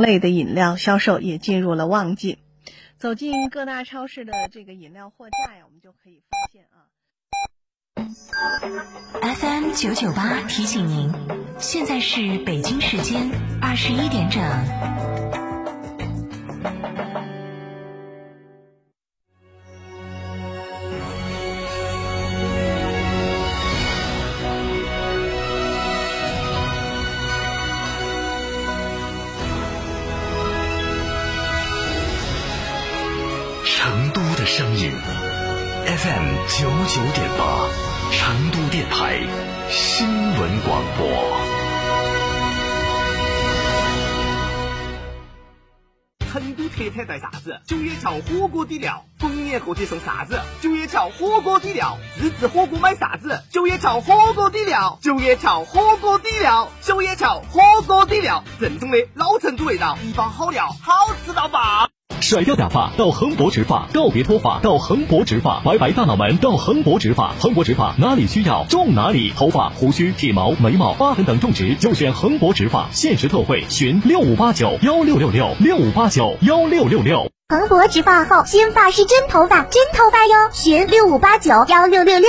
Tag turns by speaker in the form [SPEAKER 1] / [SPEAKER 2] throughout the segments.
[SPEAKER 1] 类的饮料销售也进入了旺季。走进各大超市的这个饮料货架呀，我们就可以发现啊。
[SPEAKER 2] FM 九九八提醒您，现在是北京时间二十一点整。
[SPEAKER 3] 成都的声音 FM 九九点八，成都电台新闻广播。
[SPEAKER 4] 成都特产带啥子？九叶桥火锅底料，逢年过节送啥子？九叶桥火锅底料，自制火锅买啥子？九叶桥火锅底料，九叶桥火锅底料，九叶桥火锅底料，正宗的老成都味道，一包好料，好吃到爆！
[SPEAKER 5] 甩掉假发到恒博植发，告别脱发到恒博植发，白白大脑门到恒博植发，恒博植发哪里需要？种哪里，头发、胡须、体毛、眉毛、疤痕等种植就选恒博植发，限时特惠，询六五八九幺六六六六五八九。幺六六六。
[SPEAKER 6] 恒博植发后，新发是真头发，真头发哟，询六五八九幺六六六。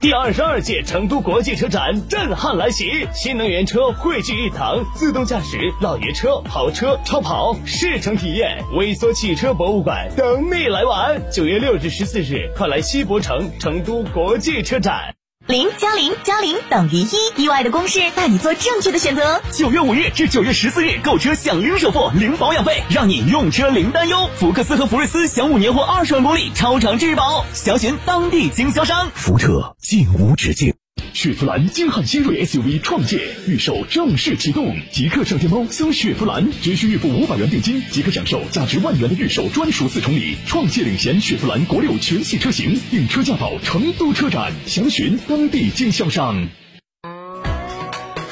[SPEAKER 7] 第二十二届成都国际车展震撼来袭，新能源车汇聚一堂，自动驾驶、老爷车、豪车、超跑试乘体验，微缩汽车博物馆等你来玩。九月六日十四日，快来西博城成都国际车展。
[SPEAKER 2] 零加零加零等于一，意外的公式带你做正确的选择。
[SPEAKER 8] 九月五日至九月十四日购车享零首付、零保养费，让你用车零担忧。福克斯和福睿斯享五年或二十万公里超长质保，详询当地经销商。
[SPEAKER 3] 福特进无止境。
[SPEAKER 5] 雪佛兰金汉新锐 SUV 创界预售正式启动，即刻上天猫搜雪佛兰，只需预付五百元定金，即可享受价值万元的预售专属四重礼。创界领衔雪佛兰国六全系车型，订车价到成都车展，详询当地经销商。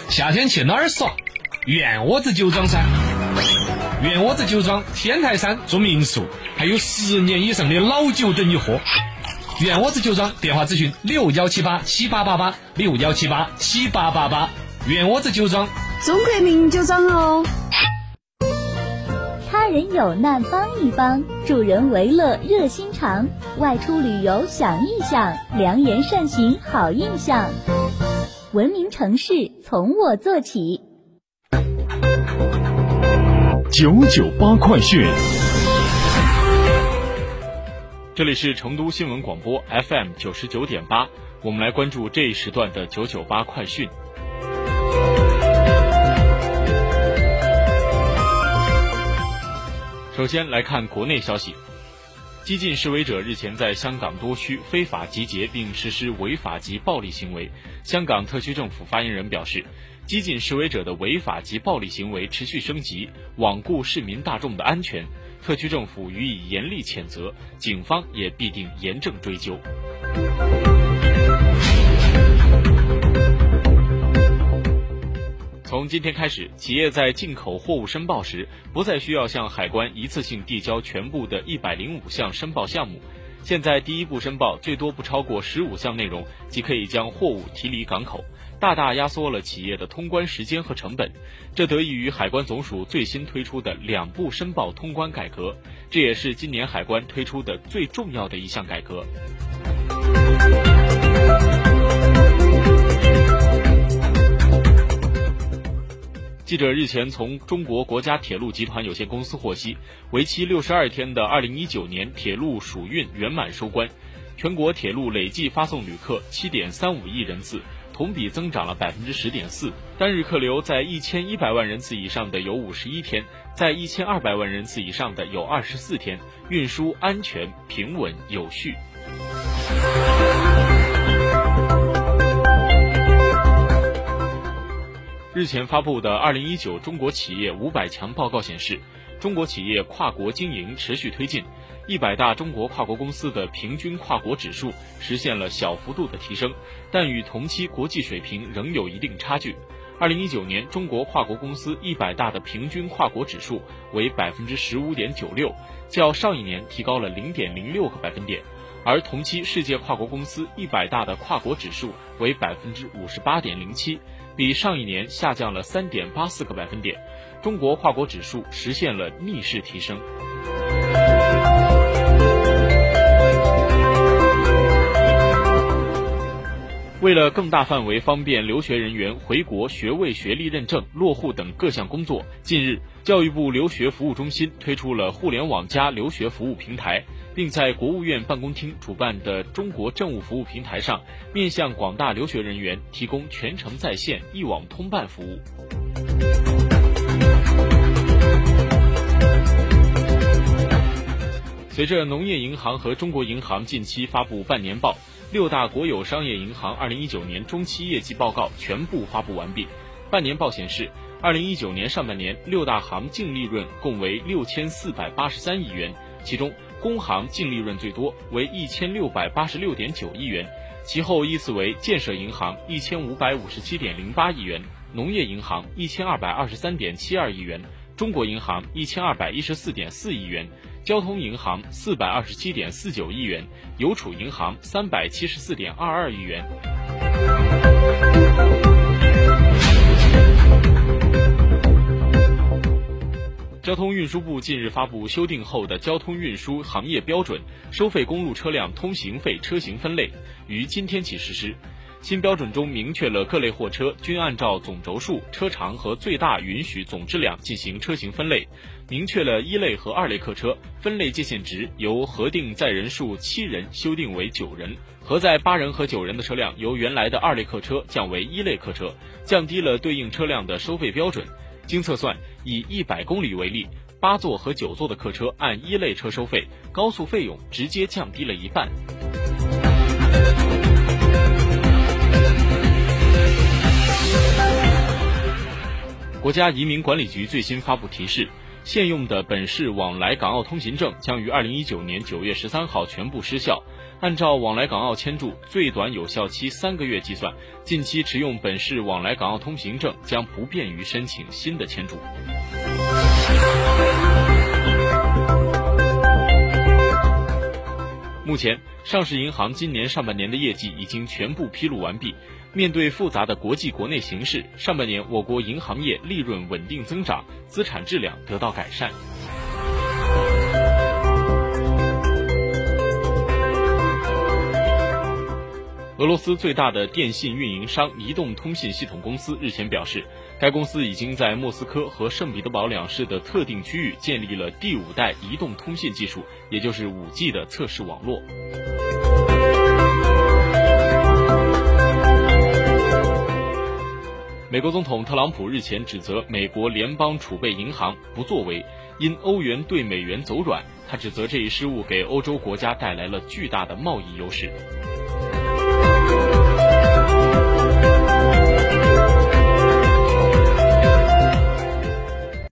[SPEAKER 9] 夏天去哪儿耍？院窝子酒庄噻！院窝子酒庄天台山住民宿，还有十年以上的老酒等你喝。院窝子酒庄电话咨询六幺七八七八八八六幺七八七八八八。远窝子酒庄，
[SPEAKER 10] 中国名酒庄哦。
[SPEAKER 11] 他人有难帮一帮，助人为乐热心肠。外出旅游想一想，良言善行好印象。文明城市从我做起。
[SPEAKER 5] 九九八快讯。
[SPEAKER 12] 这里是成都新闻广播 FM 九十九点八，我们来关注这一时段的九九八快讯。首先来看国内消息，激进示威者日前在香港多区非法集结并实施违法及暴力行为。香港特区政府发言人表示，激进示威者的违法及暴力行为持续升级，罔顾市民大众的安全。特区政府予以严厉谴责，警方也必定严正追究。从今天开始，企业在进口货物申报时，不再需要向海关一次性递交全部的一百零五项申报项目。现在第一步申报最多不超过十五项内容，即可以将货物提离港口。大大压缩了企业的通关时间和成本，这得益于海关总署最新推出的两步申报通关改革，这也是今年海关推出的最重要的一项改革。记者日前从中国国家铁路集团有限公司获悉，为期六十二天的二零一九年铁路暑运圆满收官，全国铁路累计发送旅客七点三五亿人次。同比增长了百分之十点四，单日客流在一千一百万人次以上的有五十一天，在一千二百万人次以上的有二十四天，运输安全、平稳、有序。日前发布的《二零一九中国企业五百强报告》显示，中国企业跨国经营持续推进，一百大中国跨国公司的平均跨国指数实现了小幅度的提升，但与同期国际水平仍有一定差距。二零一九年中国跨国公司一百大的平均跨国指数为百分之十五点九六，较上一年提高了零点零六个百分点，而同期世界跨国公司一百大的跨国指数为百分之五十八点零七。比上一年下降了三点八四个百分点，中国跨国指数实现了逆势提升。为了更大范围方便留学人员回国学位、学历认证、落户等各项工作，近日，教育部留学服务中心推出了“互联网加”留学服务平台。并在国务院办公厅主办的中国政务服务平台上，面向广大留学人员提供全程在线、一网通办服务。随着农业银行和中国银行近期发布半年报，六大国有商业银行二零一九年中期业绩报告全部发布完毕。半年报显示，二零一九年上半年六大行净利润共为六千四百八十三亿元，其中。工行净利润最多，为一千六百八十六点九亿元，其后依次为建设银行一千五百五十七点零八亿元，农业银行一千二百二十三点七二亿元，中国银行一千二百一十四点四亿元，交通银行四百二十七点四九亿元，邮储银行三百七十四点二二亿元。交通运输部近日发布修订后的交通运输行业标准，收费公路车辆通行费车型分类，于今天起实施。新标准中明确了各类货车均按照总轴数、车长和最大允许总质量进行车型分类，明确了一类和二类客车分类界限值由核定载人数七人修订为九人，核载八人和九人的车辆由原来的二类客车降为一类客车，降低了对应车辆的收费标准。经测算，以一百公里为例，八座和九座的客车按一类车收费，高速费用直接降低了一半。国家移民管理局最新发布提示。现用的本市往来港澳通行证将于二零一九年九月十三号全部失效。按照往来港澳签注最短有效期三个月计算，近期持用本市往来港澳通行证将不便于申请新的签注。目前，上市银行今年上半年的业绩已经全部披露完毕。面对复杂的国际国内形势，上半年我国银行业利润稳定增长，资产质量得到改善。俄罗斯最大的电信运营商移动通信系统公司日前表示，该公司已经在莫斯科和圣彼得堡两市的特定区域建立了第五代移动通信技术，也就是五 G 的测试网络。美国总统特朗普日前指责美国联邦储备银行不作为，因欧元对美元走软。他指责这一失误给欧洲国家带来了巨大的贸易优势。